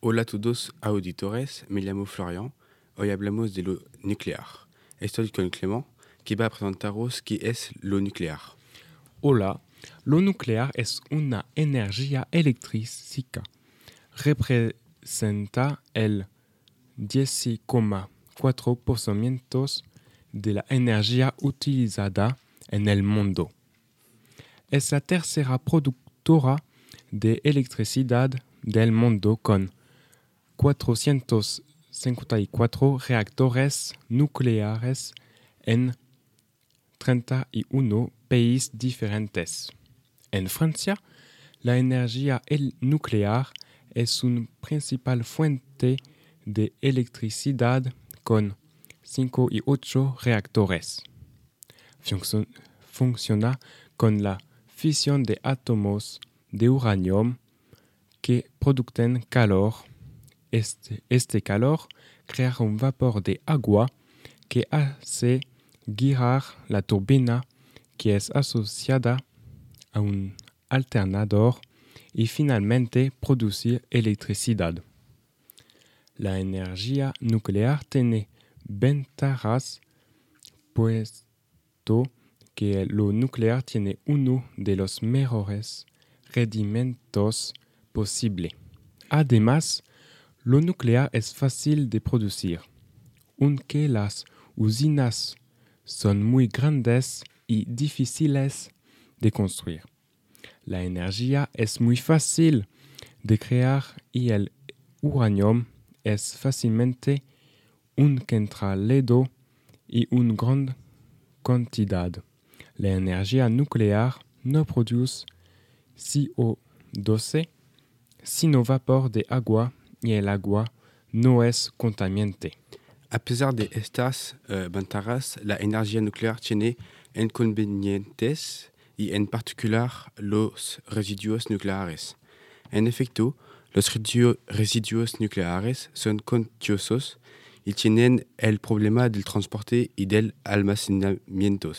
Hola todos auditores, me llamo Florian. Hoy hablamos de lo nuclear. Estoy con Clément, qui va a presentaros qué es lo nuclear. Hola, lo nuclear es una energía eléctrica. Representa el 10,4% de la energía utilizada en el mundo. Es la tercera productora de electricidad del mundo con 454 reactores nucleares en 31 países diferentes. En Francia, la energía nuclear es una principal fuente de electricidad con 5 y 8 reactores. Funcio- funciona con la fisión de átomos de uranio que producen calor. Este, calor crea un vapor de agua que hace girar la turbina que es asociada a un alternador y finalmente producir electricidad. La energía nuclear tiene ventajas puesto que lo nuclear tiene uno de los mejores rendimientos posible. Además, lo nuclear es fácil de producir, aunque las usinas son muy grandes y difíciles de construir. La energía es muy fácil de crear y el uranio es fácilmente encontrado y una gran cantidad. La energía nuclear no produce CO2, sino vapor de agua agua no es contaminante. A pesar de estas eh, ventajas, la energía nuclear tiene inconvenientes y en particular los residuos nucleares. En efecto, los residu- residuos nucleares son contagiosos y tienen el problema del transporte y del almacenamiento.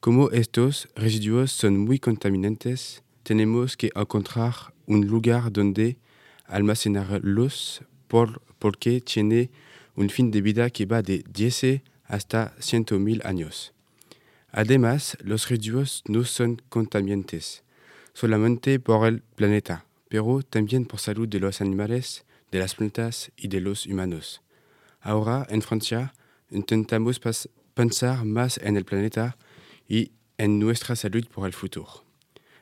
Como estos residuos son muy contaminantes, tenemos que encontrar un lugar donde almacenarlos por, porque tiene un fin de vida que va de 10 hasta 100.000 años. Además, los residuos no son contaminantes solamente por el planeta, pero también por salud de los animales, de las plantas y de los humanos. Ahora, en Francia, intentamos pensar más en el planeta y en nuestra salud por el futuro.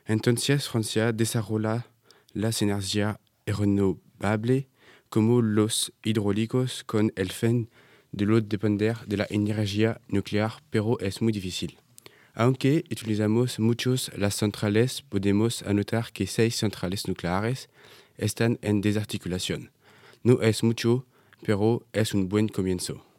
Entonces, Francia desarrolla las energías renovables como los hidráulicos con el fin de no depender de la energía nuclear, pero es muy difícil. Aunque utilizamos muchos las centrales, podemos anotar que seis centrales nucleares están en desarticulación. No es mucho, pero es un buen comienzo.